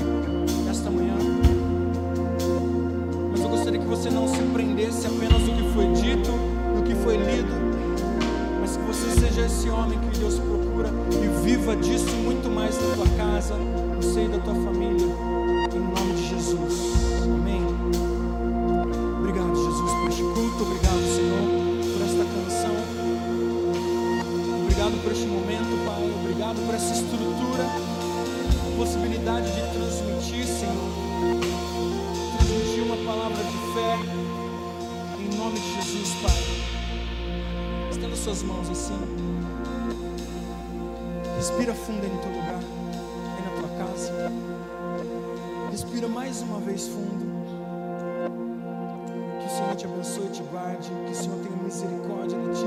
nesta manhã. Mas eu gostaria que você não se prendesse apenas no que foi dito, no que foi lido, mas que você seja esse homem que Deus procura e viva disso muito mais na tua casa, no seio da tua família, em nome de Jesus. Amém. Obrigado, Jesus, por este culto. Obrigado, Senhor, por esta canção. Obrigado por este momento, Pai. Obrigado por essa estrutura, possibilidade de transmitir, Senhor transmitir uma palavra de fé em nome de Jesus, Pai. Estenda suas mãos assim. Respira fundo aí no teu lugar, aí na tua casa. Respira mais uma vez fundo. Que o Senhor te abençoe e te guarde. Que o Senhor tenha misericórdia de ti.